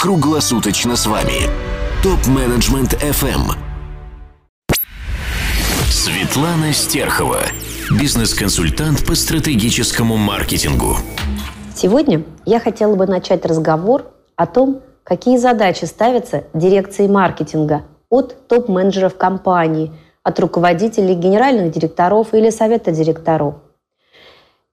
круглосуточно с вами. Топ-менеджмент FM. Светлана Стерхова, бизнес-консультант по стратегическому маркетингу. Сегодня я хотела бы начать разговор о том, какие задачи ставятся дирекции маркетинга от топ-менеджеров компании, от руководителей генеральных директоров или совета директоров.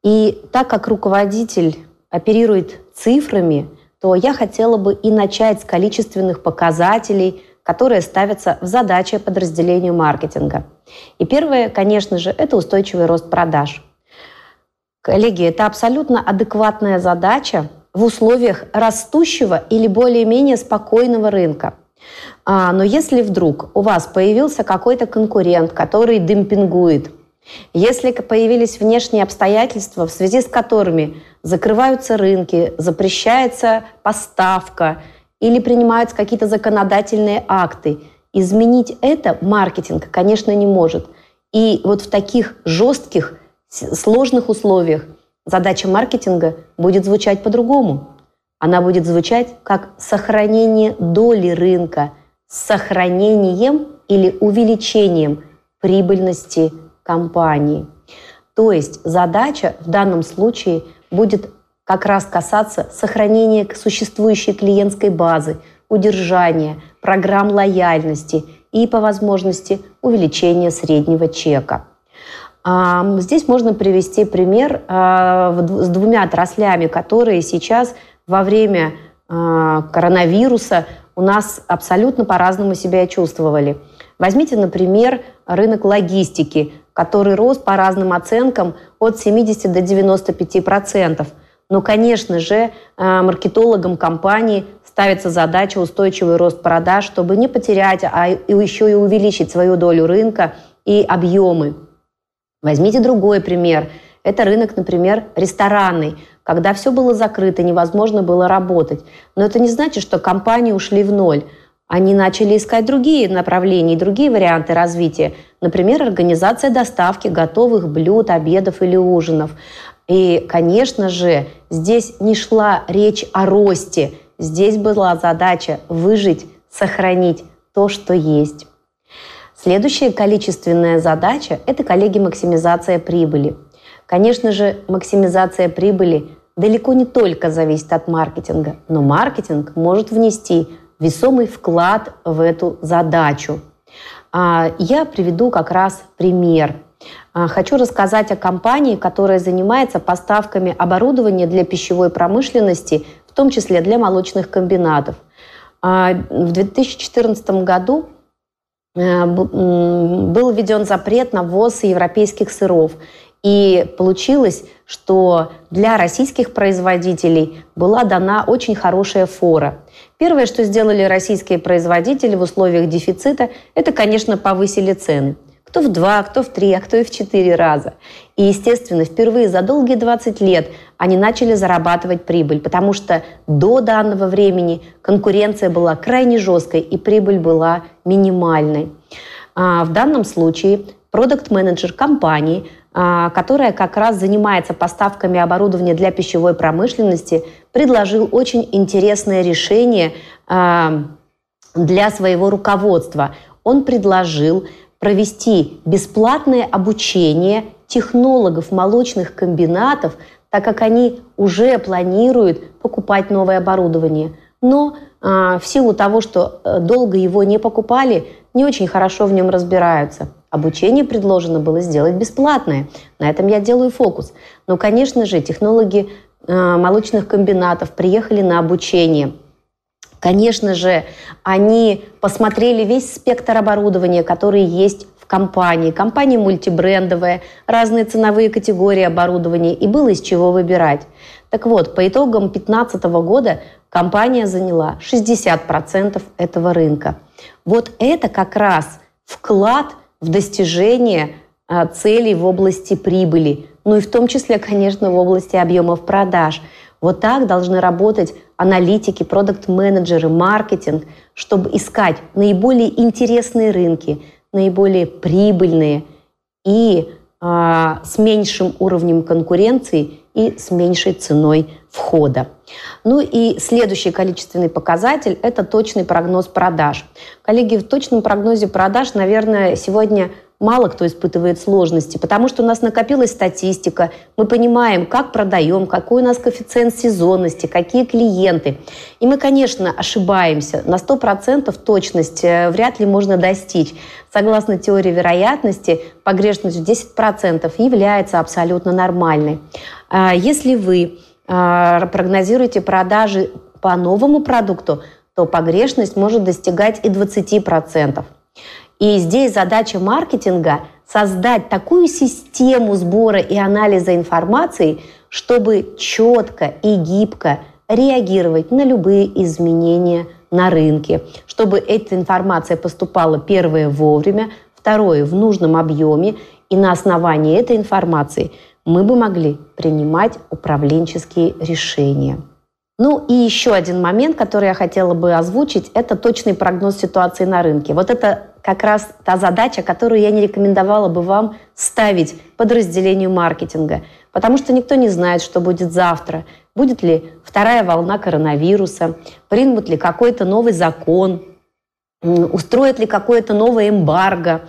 И так как руководитель оперирует цифрами, то я хотела бы и начать с количественных показателей, которые ставятся в задачи подразделению маркетинга. И первое, конечно же, это устойчивый рост продаж. Коллеги, это абсолютно адекватная задача в условиях растущего или более-менее спокойного рынка. А, но если вдруг у вас появился какой-то конкурент, который демпингует, если появились внешние обстоятельства, в связи с которыми закрываются рынки, запрещается поставка или принимаются какие-то законодательные акты, изменить это маркетинг, конечно, не может. И вот в таких жестких, сложных условиях задача маркетинга будет звучать по-другому. Она будет звучать как сохранение доли рынка с сохранением или увеличением прибыльности компании. То есть задача в данном случае будет как раз касаться сохранения существующей клиентской базы, удержания, программ лояльности и, по возможности, увеличения среднего чека. Здесь можно привести пример а, с двумя отраслями, которые сейчас во время а, коронавируса у нас абсолютно по-разному себя чувствовали. Возьмите, например, рынок логистики, который рос по разным оценкам от 70 до 95 процентов. Но, конечно же, э, маркетологам компании ставится задача устойчивый рост продаж, чтобы не потерять, а еще и увеличить свою долю рынка и объемы. Возьмите другой пример. Это рынок, например, ресторанный, когда все было закрыто, невозможно было работать. Но это не значит, что компании ушли в ноль. Они начали искать другие направления другие варианты развития. Например, организация доставки готовых блюд, обедов или ужинов. И, конечно же, здесь не шла речь о росте. Здесь была задача выжить, сохранить то, что есть. Следующая количественная задача – это, коллеги, максимизация прибыли. Конечно же, максимизация прибыли далеко не только зависит от маркетинга, но маркетинг может внести весомый вклад в эту задачу. А, я приведу как раз пример. А, хочу рассказать о компании, которая занимается поставками оборудования для пищевой промышленности, в том числе для молочных комбинатов. А, в 2014 году э, был введен запрет на ввоз европейских сыров. И получилось, что для российских производителей была дана очень хорошая фора. Первое, что сделали российские производители в условиях дефицита, это, конечно, повысили цены. Кто в два, кто в три, а кто и в четыре раза. И, естественно, впервые за долгие 20 лет они начали зарабатывать прибыль, потому что до данного времени конкуренция была крайне жесткой и прибыль была минимальной. А в данном случае продукт-менеджер компании которая как раз занимается поставками оборудования для пищевой промышленности, предложил очень интересное решение а, для своего руководства. Он предложил провести бесплатное обучение технологов молочных комбинатов, так как они уже планируют покупать новое оборудование. Но в силу того, что э, долго его не покупали, не очень хорошо в нем разбираются. Обучение предложено было сделать бесплатное. На этом я делаю фокус. Но, конечно же, технологи э, молочных комбинатов приехали на обучение. Конечно же, они посмотрели весь спектр оборудования, который есть компании. Компания мультибрендовая, разные ценовые категории оборудования, и было из чего выбирать. Так вот, по итогам 2015 года компания заняла 60% этого рынка. Вот это как раз вклад – в достижение а, целей в области прибыли, ну и в том числе, конечно, в области объемов продаж. Вот так должны работать аналитики, продукт-менеджеры, маркетинг, чтобы искать наиболее интересные рынки, наиболее прибыльные и а, с меньшим уровнем конкуренции и с меньшей ценой входа. Ну и следующий количественный показатель – это точный прогноз продаж. Коллеги, в точном прогнозе продаж, наверное, сегодня мало кто испытывает сложности, потому что у нас накопилась статистика, мы понимаем, как продаем, какой у нас коэффициент сезонности, какие клиенты. И мы, конечно, ошибаемся. На 100% точность э, вряд ли можно достичь. Согласно теории вероятности, погрешность в 10% является абсолютно нормальной. А если вы а, прогнозируете продажи по новому продукту, то погрешность может достигать и 20%. И здесь задача маркетинга – создать такую систему сбора и анализа информации, чтобы четко и гибко реагировать на любые изменения на рынке, чтобы эта информация поступала первое вовремя, второе в нужном объеме, и на основании этой информации мы бы могли принимать управленческие решения. Ну и еще один момент, который я хотела бы озвучить, это точный прогноз ситуации на рынке. Вот это как раз та задача, которую я не рекомендовала бы вам ставить подразделению маркетинга. Потому что никто не знает, что будет завтра. Будет ли вторая волна коронавируса, примут ли какой-то новый закон, устроят ли какое-то новое эмбарго.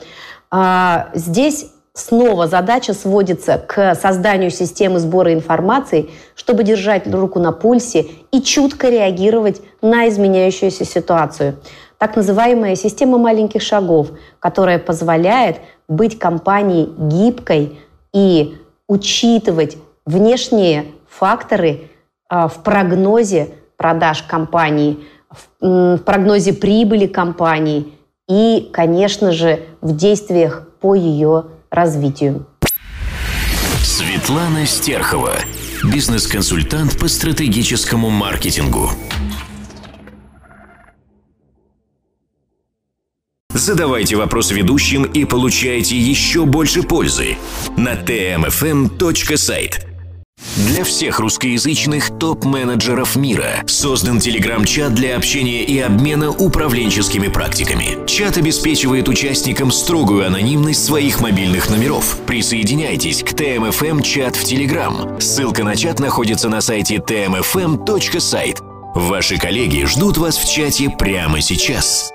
А, здесь снова задача сводится к созданию системы сбора информации, чтобы держать руку на пульсе и чутко реагировать на изменяющуюся ситуацию. Так называемая система маленьких шагов, которая позволяет быть компанией гибкой и учитывать внешние факторы а, в прогнозе продаж компании, в прогнозе прибыли компании и, конечно же, в действиях по ее развитию. Светлана Стерхова, бизнес-консультант по стратегическому маркетингу. Задавайте вопрос ведущим и получайте еще больше пользы на tmfm.site. Для всех русскоязычных топ-менеджеров мира создан телеграм-чат для общения и обмена управленческими практиками. Чат обеспечивает участникам строгую анонимность своих мобильных номеров. Присоединяйтесь к ТМФМ чат в Телеграм. Ссылка на чат находится на сайте tmfm.site. Ваши коллеги ждут вас в чате прямо сейчас.